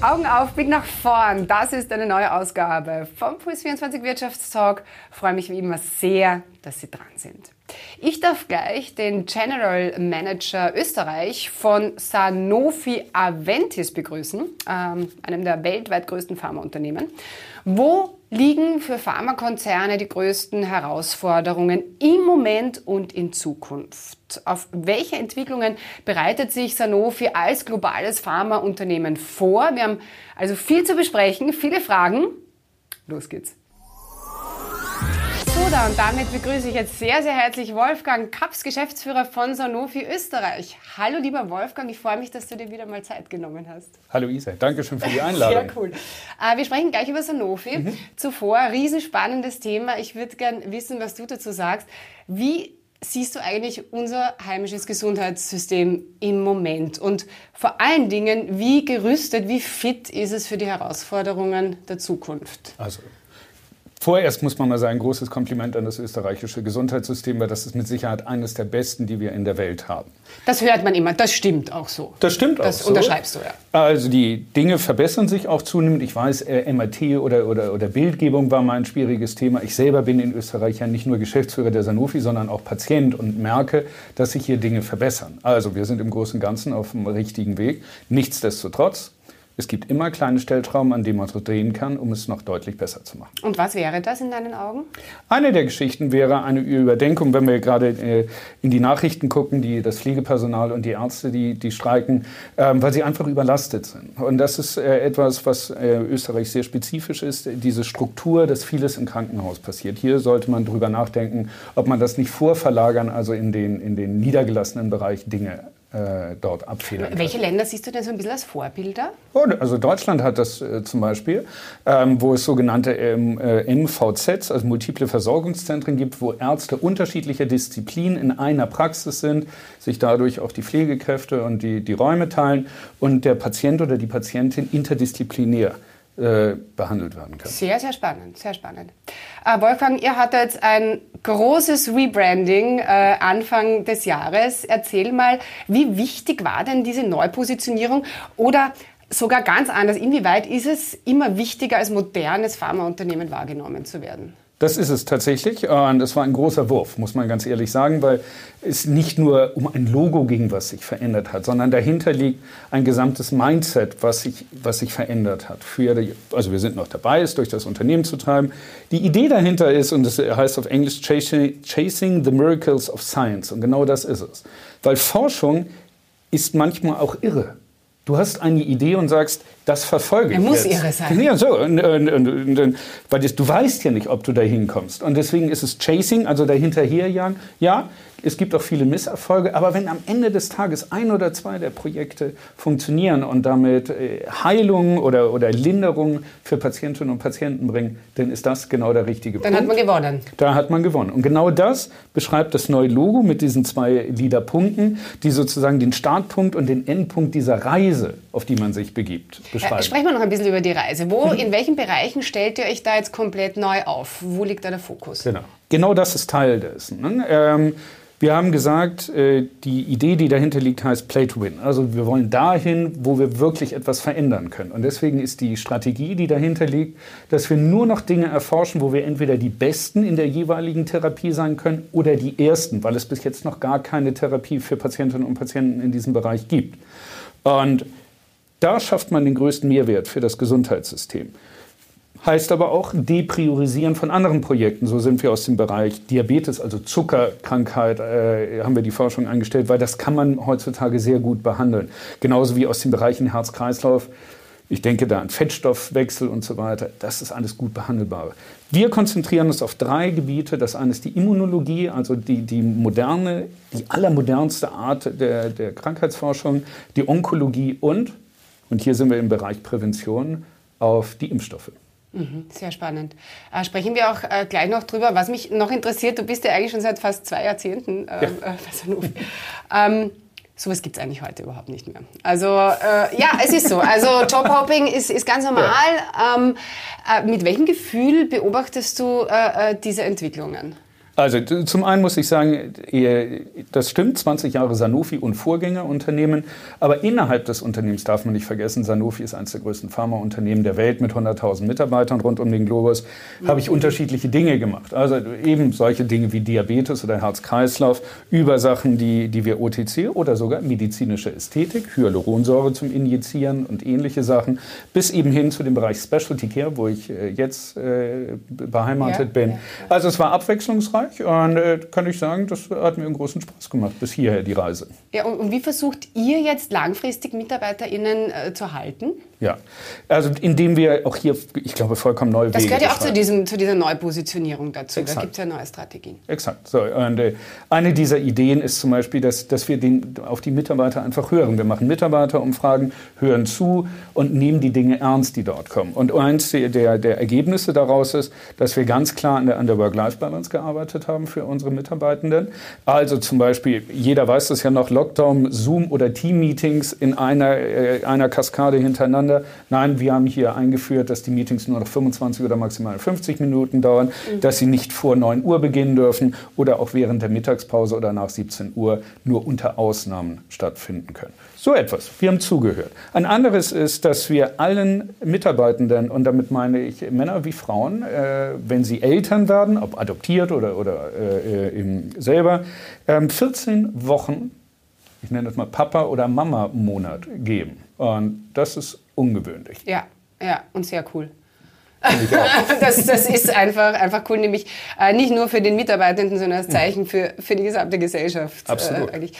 Augen auf, Blick nach vorn. Das ist eine neue Ausgabe vom Puls24 Wirtschaftstalk. Freue mich wie immer sehr, dass Sie dran sind. Ich darf gleich den General Manager Österreich von Sanofi Aventis begrüßen, ähm, einem der weltweit größten Pharmaunternehmen. Wo liegen für Pharmakonzerne die größten Herausforderungen im Moment und in Zukunft? Auf welche Entwicklungen bereitet sich Sanofi als globales Pharmaunternehmen vor? Wir haben also viel zu besprechen, viele Fragen. Los geht's. Soda und damit begrüße ich jetzt sehr, sehr herzlich Wolfgang Kaps, Geschäftsführer von Sanofi Österreich. Hallo lieber Wolfgang, ich freue mich, dass du dir wieder mal Zeit genommen hast. Hallo Isa, danke schön für die Einladung. Sehr cool. Äh, wir sprechen gleich über Sanofi. Mhm. Zuvor, riesenspannendes Thema. Ich würde gerne wissen, was du dazu sagst. Wie siehst du eigentlich unser heimisches Gesundheitssystem im Moment? Und vor allen Dingen, wie gerüstet, wie fit ist es für die Herausforderungen der Zukunft? Also Vorerst muss man mal sagen, großes Kompliment an das österreichische Gesundheitssystem, weil das ist mit Sicherheit eines der besten, die wir in der Welt haben. Das hört man immer, das stimmt auch so. Das stimmt auch das so. Das unterschreibst du, ja. Also die Dinge verbessern sich auch zunehmend. Ich weiß, äh, MRT oder, oder, oder Bildgebung war mal ein schwieriges Thema. Ich selber bin in Österreich ja nicht nur Geschäftsführer der Sanofi, sondern auch Patient und merke, dass sich hier Dinge verbessern. Also wir sind im Großen und Ganzen auf dem richtigen Weg. Nichtsdestotrotz, es gibt immer kleine Stellschrauben, an denen man so drehen kann, um es noch deutlich besser zu machen. Und was wäre das in deinen Augen? Eine der Geschichten wäre eine Überdenkung, wenn wir gerade äh, in die Nachrichten gucken, die, das Pflegepersonal und die Ärzte, die, die streiken, ähm, weil sie einfach überlastet sind. Und das ist äh, etwas, was äh, Österreich sehr spezifisch ist, diese Struktur, dass vieles im Krankenhaus passiert. Hier sollte man darüber nachdenken, ob man das nicht vorverlagern, also in den, in den niedergelassenen Bereich Dinge äh, dort abfedern Welche Länder siehst du denn so ein bisschen als Vorbilder? Oh, also Deutschland hat das äh, zum Beispiel, ähm, wo es sogenannte ähm, äh, MVZs, also multiple Versorgungszentren gibt, wo Ärzte unterschiedlicher Disziplinen in einer Praxis sind, sich dadurch auch die Pflegekräfte und die, die Räume teilen und der Patient oder die Patientin interdisziplinär äh, behandelt werden kann. Sehr, sehr spannend, sehr spannend. Äh, Wolfgang, ihr hattet ein großes Rebranding äh, Anfang des Jahres. Erzähl mal, wie wichtig war denn diese Neupositionierung oder sogar ganz anders, inwieweit ist es immer wichtiger, als modernes Pharmaunternehmen wahrgenommen zu werden? Das ist es tatsächlich. Und es war ein großer Wurf, muss man ganz ehrlich sagen, weil es nicht nur um ein Logo ging, was sich verändert hat, sondern dahinter liegt ein gesamtes Mindset, was sich, was sich verändert hat. Die, also wir sind noch dabei, es durch das Unternehmen zu treiben. Die Idee dahinter ist, und das heißt auf Englisch Chasing the Miracles of Science. Und genau das ist es. Weil Forschung ist manchmal auch irre. Du hast eine Idee und sagst, das verfolge er ich. Er muss jetzt. irre sein. Ja, so. Und, und, und, weil das, du weißt ja nicht, ob du da hinkommst. Und deswegen ist es Chasing, also dahinterherjagen. Ja, es gibt auch viele Misserfolge, aber wenn am Ende des Tages ein oder zwei der Projekte funktionieren und damit äh, Heilung oder, oder Linderung für Patientinnen und Patienten bringen, dann ist das genau der richtige dann Punkt. Dann hat man gewonnen. Da hat man gewonnen. Und genau das beschreibt das neue Logo mit diesen zwei Liederpunkten, die sozusagen den Startpunkt und den Endpunkt dieser Reise, auf die man sich begibt, äh, beschreiben. Äh, sprechen wir noch ein bisschen über die Reise. Wo, in welchen Bereichen stellt ihr euch da jetzt komplett neu auf? Wo liegt da der Fokus? Genau. Genau das ist Teil dessen. Ne? Ähm, wir haben gesagt, äh, die Idee, die dahinter liegt, heißt Play to Win. Also wir wollen dahin, wo wir wirklich etwas verändern können. Und deswegen ist die Strategie, die dahinter liegt, dass wir nur noch Dinge erforschen, wo wir entweder die Besten in der jeweiligen Therapie sein können oder die Ersten, weil es bis jetzt noch gar keine Therapie für Patientinnen und Patienten in diesem Bereich gibt. Und da schafft man den größten Mehrwert für das Gesundheitssystem. Heißt aber auch depriorisieren von anderen Projekten. So sind wir aus dem Bereich Diabetes, also Zuckerkrankheit, äh, haben wir die Forschung eingestellt, weil das kann man heutzutage sehr gut behandeln. Genauso wie aus den Bereichen Herz-Kreislauf. Ich denke da an Fettstoffwechsel und so weiter. Das ist alles gut behandelbar. Wir konzentrieren uns auf drei Gebiete. Das eine ist die Immunologie, also die, die moderne, die allermodernste Art der, der Krankheitsforschung, die Onkologie und, und hier sind wir im Bereich Prävention, auf die Impfstoffe. Mhm, sehr spannend. Äh, sprechen wir auch äh, gleich noch drüber. Was mich noch interessiert, du bist ja eigentlich schon seit fast zwei Jahrzehnten äh, ja. Äh, bei Sanofi. ähm, Sowas gibt es eigentlich heute überhaupt nicht mehr. Also äh, ja, es ist so. Also Jobhopping ist, ist ganz normal. Ja. Ähm, äh, mit welchem Gefühl beobachtest du diese Entwicklungen? Also zum einen muss ich sagen, das stimmt, 20 Jahre Sanofi und Vorgängerunternehmen, aber innerhalb des Unternehmens darf man nicht vergessen, Sanofi ist eines der größten Pharmaunternehmen der Welt mit 100.000 Mitarbeitern rund um den Globus, mhm. habe ich unterschiedliche Dinge gemacht. Also eben solche Dinge wie Diabetes oder Herz-Kreislauf, über Sachen, die, die wir OTC oder sogar medizinische Ästhetik, Hyaluronsäure zum Injizieren und ähnliche Sachen, bis eben hin zu dem Bereich Specialty Care, wo ich äh, jetzt äh, beheimatet ja, bin. Ja, ja. Also es war abwechslungsreich. Bereich. Und äh, kann ich sagen, das hat mir einen großen Spaß gemacht, bis hierher die Reise. Ja, und, und wie versucht ihr jetzt langfristig MitarbeiterInnen äh, zu halten? Ja, also indem wir auch hier, ich glaube, vollkommen neue das Wege Das gehört ja auch zu, diesem, zu dieser Neupositionierung dazu. Exakt. Da gibt es ja neue Strategien. Exakt. So, und, äh, eine dieser Ideen ist zum Beispiel, dass, dass wir den, auf die Mitarbeiter einfach hören. Wir machen Mitarbeiterumfragen, hören zu und nehmen die Dinge ernst, die dort kommen. Und eins der, der Ergebnisse daraus ist, dass wir ganz klar an der, an der Work-Life-Balance gearbeitet haben für unsere Mitarbeitenden. Also zum Beispiel, jeder weiß das ja noch, Lockdown, Zoom oder Team-Meetings in einer, äh, einer Kaskade hintereinander. Nein, wir haben hier eingeführt, dass die Meetings nur noch 25 oder maximal 50 Minuten dauern, mhm. dass sie nicht vor 9 Uhr beginnen dürfen oder auch während der Mittagspause oder nach 17 Uhr nur unter Ausnahmen stattfinden können. So etwas. Wir haben zugehört. Ein anderes ist, dass wir allen Mitarbeitenden, und damit meine ich Männer wie Frauen, äh, wenn sie Eltern werden, ob adoptiert oder, oder äh, eben selber, äh, 14 Wochen, ich nenne das mal Papa- oder Mama-Monat geben. Und das ist ungewöhnlich. Ja, ja, und sehr cool. das, das ist einfach, einfach cool, nämlich äh, nicht nur für den Mitarbeitenden, sondern als Zeichen für, für die gesamte Gesellschaft. Äh, Absolut. Äh,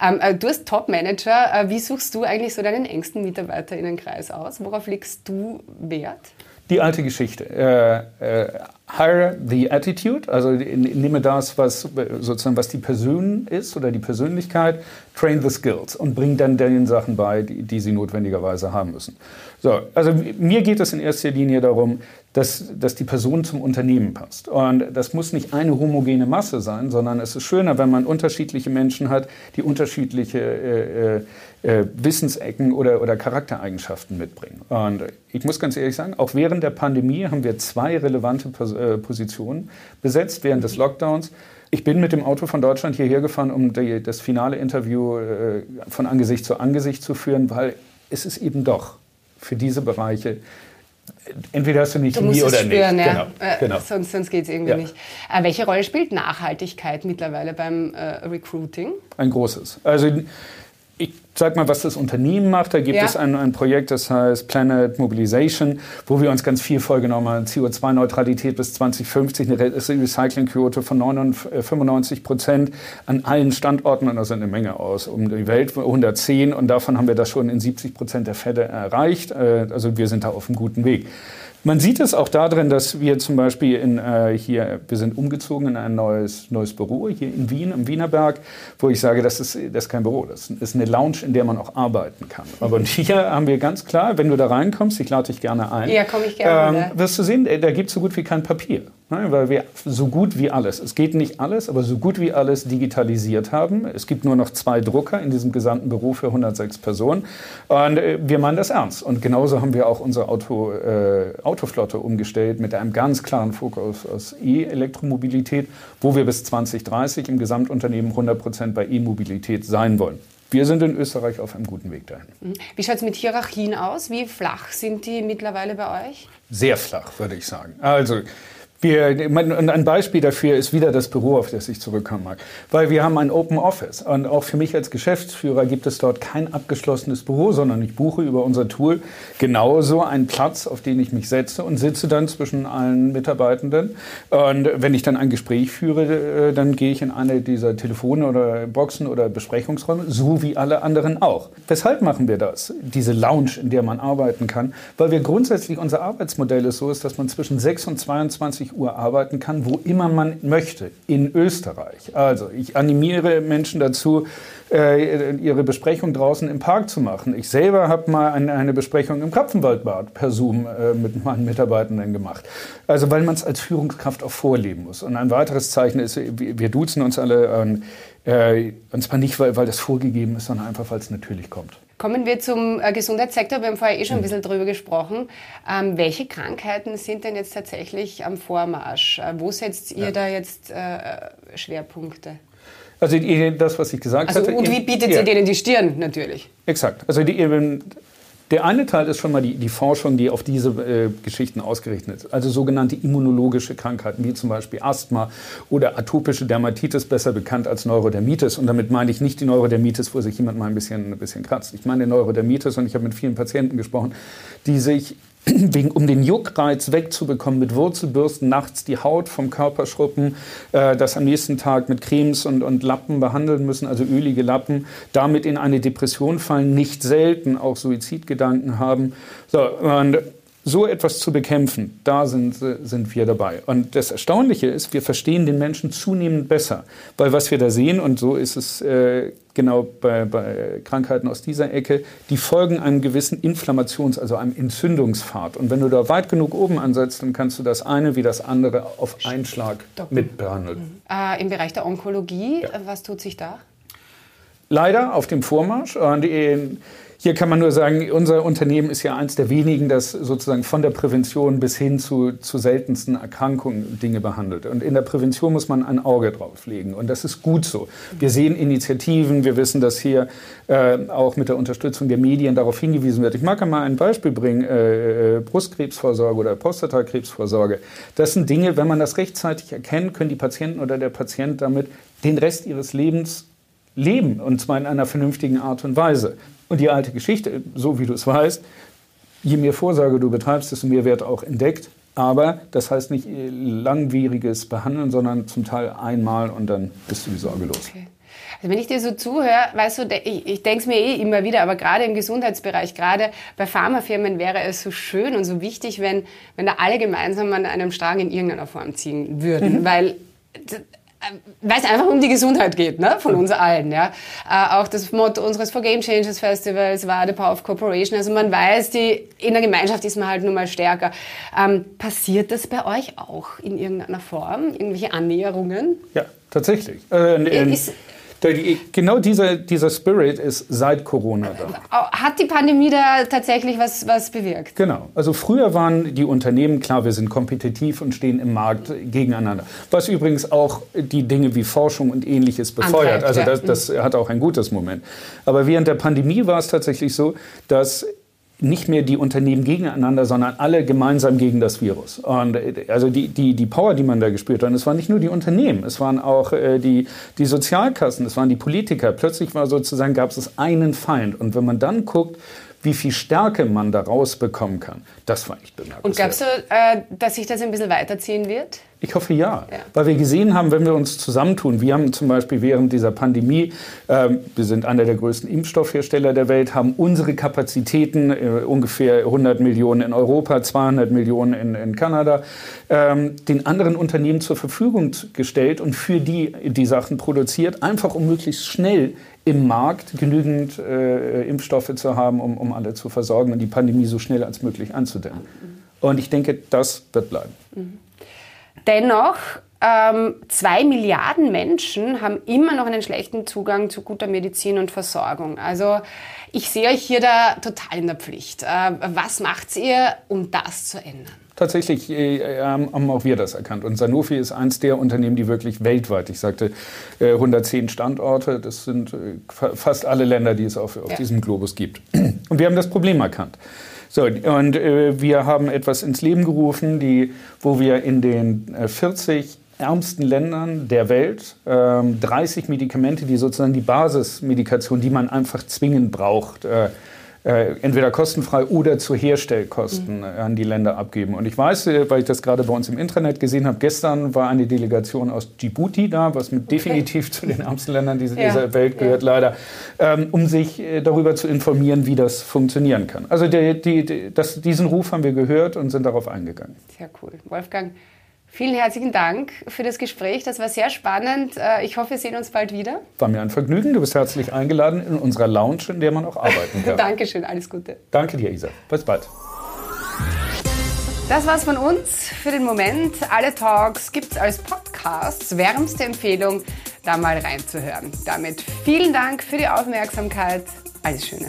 ähm, äh, du als Top-Manager, äh, wie suchst du eigentlich so deinen engsten MitarbeiterInnenkreis aus? Worauf legst du Wert? Die alte Geschichte. Hire the attitude, also nehme das, was sozusagen was die Person ist oder die Persönlichkeit, train the skills und bring dann den Sachen bei, die, die sie notwendigerweise haben müssen. So, also mir geht es in erster Linie darum, dass, dass die Person zum Unternehmen passt. Und das muss nicht eine homogene Masse sein, sondern es ist schöner, wenn man unterschiedliche Menschen hat, die unterschiedliche äh, äh, äh Wissensecken oder, oder Charaktereigenschaften mitbringen. Und ich muss ganz ehrlich sagen, auch während der Pandemie haben wir zwei relevante äh, Positionen besetzt während des Lockdowns. Ich bin mit dem Auto von Deutschland hierher gefahren, um die, das finale Interview äh, von Angesicht zu Angesicht zu führen, weil es ist eben doch für diese Bereiche entweder hast du nicht du nie oder spüren, nicht. Ja. Genau, äh, genau. Sonst, sonst geht es irgendwie ja. nicht. Äh, welche Rolle spielt Nachhaltigkeit mittlerweile beim äh, Recruiting? Ein großes. Also sag mal, was das Unternehmen macht. Da gibt ja. es ein, ein, Projekt, das heißt Planet Mobilization, wo wir uns ganz viel vorgenommen haben. CO2-Neutralität bis 2050, eine Recyclingquote von 95 Prozent an allen Standorten, und das sind eine Menge aus, um die Welt 110 und davon haben wir das schon in 70 Prozent der Fälle erreicht. Äh, also wir sind da auf einem guten Weg. Man sieht es auch darin, dass wir zum Beispiel in, äh, hier, wir sind umgezogen in ein neues, neues Büro hier in Wien, im Wienerberg, wo ich sage, das ist, das ist kein Büro, das ist eine Lounge, in der man auch arbeiten kann. Aber hier haben wir ganz klar, wenn du da reinkommst, ich lade dich gerne ein, ja, komme ich gerne. Ähm, wirst du sehen, da gibt es so gut wie kein Papier. Weil wir so gut wie alles, es geht nicht alles, aber so gut wie alles digitalisiert haben. Es gibt nur noch zwei Drucker in diesem gesamten Büro für 106 Personen. Und äh, wir meinen das ernst. Und genauso haben wir auch unsere Auto, äh, Autoflotte umgestellt mit einem ganz klaren Fokus aus E-Elektromobilität, wo wir bis 2030 im Gesamtunternehmen 100 Prozent bei E-Mobilität sein wollen. Wir sind in Österreich auf einem guten Weg dahin. Mhm. Wie schaut es mit Hierarchien aus? Wie flach sind die mittlerweile bei euch? Sehr flach, würde ich sagen. Also wir, ein Beispiel dafür ist wieder das Büro, auf das ich zurückkommen mag. Weil wir haben ein Open Office und auch für mich als Geschäftsführer gibt es dort kein abgeschlossenes Büro, sondern ich buche über unser Tool genauso einen Platz, auf den ich mich setze und sitze dann zwischen allen Mitarbeitenden. Und wenn ich dann ein Gespräch führe, äh, dann gehe ich in eine dieser Telefone oder Boxen oder Besprechungsräume, so wie alle anderen auch. Weshalb machen wir das? Diese Lounge, in der man arbeiten kann, weil wir grundsätzlich unser Arbeitsmodell ist so ist, dass man zwischen 6 und 22 Uhr arbeiten kann, wo immer man möchte, in Österreich. Also ich animiere Menschen dazu, äh, ihre Besprechung draußen im Park zu machen. Ich selber habe mal eine, Besprechung im Krapfenwaldbad per Zoom äh, mit meinen Mitarbeitenden gemacht. Also weil man es als Führungskraft auch vorleben muss. Und ein weiteres Zeichen ist, wir duzen uns alle, äh, und zwar nicht, weil, weil das vorgegeben ist, sondern einfach, weil es natürlich kommt. Kommen wir zum äh, Gesundheitssektor. Wir haben vorher eh schon ein bisschen drüber gesprochen. Ähm, welche Krankheiten sind denn jetzt tatsächlich am Vormarsch? Äh, wo setzt ihr ja. da jetzt äh, Schwerpunkte? Also das, was ich gesagt also, hatte. Und wie bietet ja. ihr denen die Stirn natürlich? Exakt. Also die, der eine Teil ist schon mal die, die Forschung, die auf diese äh, Geschichten ausgerichtet ist. Also sogenannte immunologische Krankheiten, wie zum Beispiel Asthma oder atopische Dermatitis, besser bekannt als Neurodermitis. Und damit meine ich nicht die Neurodermitis, wo sich jemand mal ein bisschen, ein bisschen kratzt. Ich meine Neurodermitis und ich habe mit vielen Patienten gesprochen, die sich wegen, um den Juckreiz wegzubekommen, mit Wurzelbürsten nachts die Haut vom Körper schruppen, äh, das am nächsten Tag mit Cremes und, und Lappen behandeln müssen, also ölige Lappen, damit in eine Depression fallen, nicht selten auch Suizidgedanken haben. So, und so etwas zu bekämpfen, da sind, sind wir dabei. Und das Erstaunliche ist, wir verstehen den Menschen zunehmend besser. Weil was wir da sehen, und so ist es äh, genau bei, bei, Krankheiten aus dieser Ecke, die folgen einem gewissen Inflammations-, also einem Entzündungspfad. Und wenn du da weit genug oben ansetzt, dann kannst du das eine wie das andere auf einen Schlag mitbehandeln. Mhm. Äh, Im Bereich der Onkologie, ja. was tut sich da? Leider auf dem Vormarsch. Und in, hier kann man nur sagen, unser Unternehmen ist ja eins der wenigen, das sozusagen von der Prävention bis hin zu, zu seltensten Erkrankungen Dinge behandelt. Und in der Prävention muss man ein Auge drauf legen. Und das ist gut so. Wir sehen Initiativen, wir wissen, dass hier äh, auch mit der Unterstützung der Medien darauf hingewiesen wird. Ich mag mal ein Beispiel bringen, äh, äh, Brustkrebsvorsorge oder Prostatakrebsvorsorge. Das sind Dinge, wenn man das rechtzeitig erkennt, können die Patienten oder der Patient damit den Rest ihres Lebens leben, und zwar in einer vernünftigen Art und Weise. Und die alte Geschichte, so wie du es weißt, je mehr Vorsorge du betreibst, desto mehr wird auch entdeckt. Aber das heißt nicht langwieriges Behandeln, sondern zum Teil einmal und dann bist du die Sorge los. Okay. Also wenn ich dir so zuhöre, weißt du, ich, ich denke es mir eh immer wieder, aber gerade im Gesundheitsbereich, gerade bei Pharmafirmen wäre es so schön und so wichtig, wenn, wenn da alle gemeinsam an einem Strang in irgendeiner Form ziehen würden. Mhm. Weil weil es einfach um die Gesundheit geht, ne, von uns allen, ja. Äh, auch das Motto unseres For Game Changers Festivals war The Power of Cooperation. Also man weiß, die, in der Gemeinschaft ist man halt nun mal stärker. Ähm, passiert das bei euch auch in irgendeiner Form? Irgendwelche Annäherungen? Ja, tatsächlich. Äh, ist, Genau dieser, dieser Spirit ist seit Corona da. Hat die Pandemie da tatsächlich was, was bewirkt? Genau. Also früher waren die Unternehmen, klar, wir sind kompetitiv und stehen im Markt gegeneinander. Was übrigens auch die Dinge wie Forschung und ähnliches befeuert. Also das, das hat auch ein gutes Moment. Aber während der Pandemie war es tatsächlich so, dass nicht mehr die Unternehmen gegeneinander, sondern alle gemeinsam gegen das Virus. Und also die, die, die Power, die man da gespürt hat, und es waren nicht nur die Unternehmen, es waren auch äh, die, die Sozialkassen, es waren die Politiker. Plötzlich war sozusagen, gab es einen Feind. Und wenn man dann guckt, wie viel Stärke man da rausbekommen kann, das war echt bemerkenswert. Und glaubst du, äh, dass sich das ein bisschen weiterziehen wird? Ich hoffe ja. ja. Weil wir gesehen haben, wenn wir uns zusammentun, wir haben zum Beispiel während dieser Pandemie, äh, wir sind einer der größten Impfstoffhersteller der Welt, haben unsere Kapazitäten, äh, ungefähr 100 Millionen in Europa, 200 Millionen in, in Kanada, ähm, den anderen Unternehmen zur Verfügung gestellt und für die die Sachen produziert, einfach um möglichst schnell im Markt genügend äh, Impfstoffe zu haben, um, um alle zu versorgen und die Pandemie so schnell als möglich anzudämmen. Und ich denke, das wird bleiben. Mhm. Dennoch, ähm, zwei Milliarden Menschen haben immer noch einen schlechten Zugang zu guter Medizin und Versorgung. Also ich sehe euch hier da total in der Pflicht. Äh, was macht ihr, um das zu ändern? Tatsächlich äh, haben auch wir das erkannt. Und Sanofi ist eins der Unternehmen, die wirklich weltweit, ich sagte äh, 110 Standorte, das sind äh, fast alle Länder, die es auf, auf ja. diesem Globus gibt. Und wir haben das Problem erkannt. So, und äh, wir haben etwas ins Leben gerufen, die, wo wir in den äh, 40 ärmsten Ländern der Welt äh, 30 Medikamente, die sozusagen die Basismedikation, die man einfach zwingend braucht, äh, äh, entweder kostenfrei oder zu Herstellkosten mhm. an die Länder abgeben. Und ich weiß, äh, weil ich das gerade bei uns im Internet gesehen habe, gestern war eine Delegation aus Djibouti da, was mit okay. definitiv zu den ärmsten Ländern dieser, ja. dieser Welt gehört, ja. leider, ähm, um sich äh, darüber zu informieren, wie das funktionieren kann. Also die, die, das, diesen Ruf haben wir gehört und sind darauf eingegangen. Sehr cool. Wolfgang, Vielen herzlichen Dank für das Gespräch. Das war sehr spannend. Äh, ich hoffe, wir sehen uns bald wieder. War mir ein Vergnügen. Du bist herzlich eingeladen in unserer Lounge, in der man auch arbeiten kann. Dankeschön, alles Gute. Danke dir, Isa. Bis bald. Das war's von uns für den Moment. Alle Talks gibt's als Podcasts. Wärmste Empfehlung, da mal reinzuhören. Damit vielen Dank für die Aufmerksamkeit. Alles Schöne.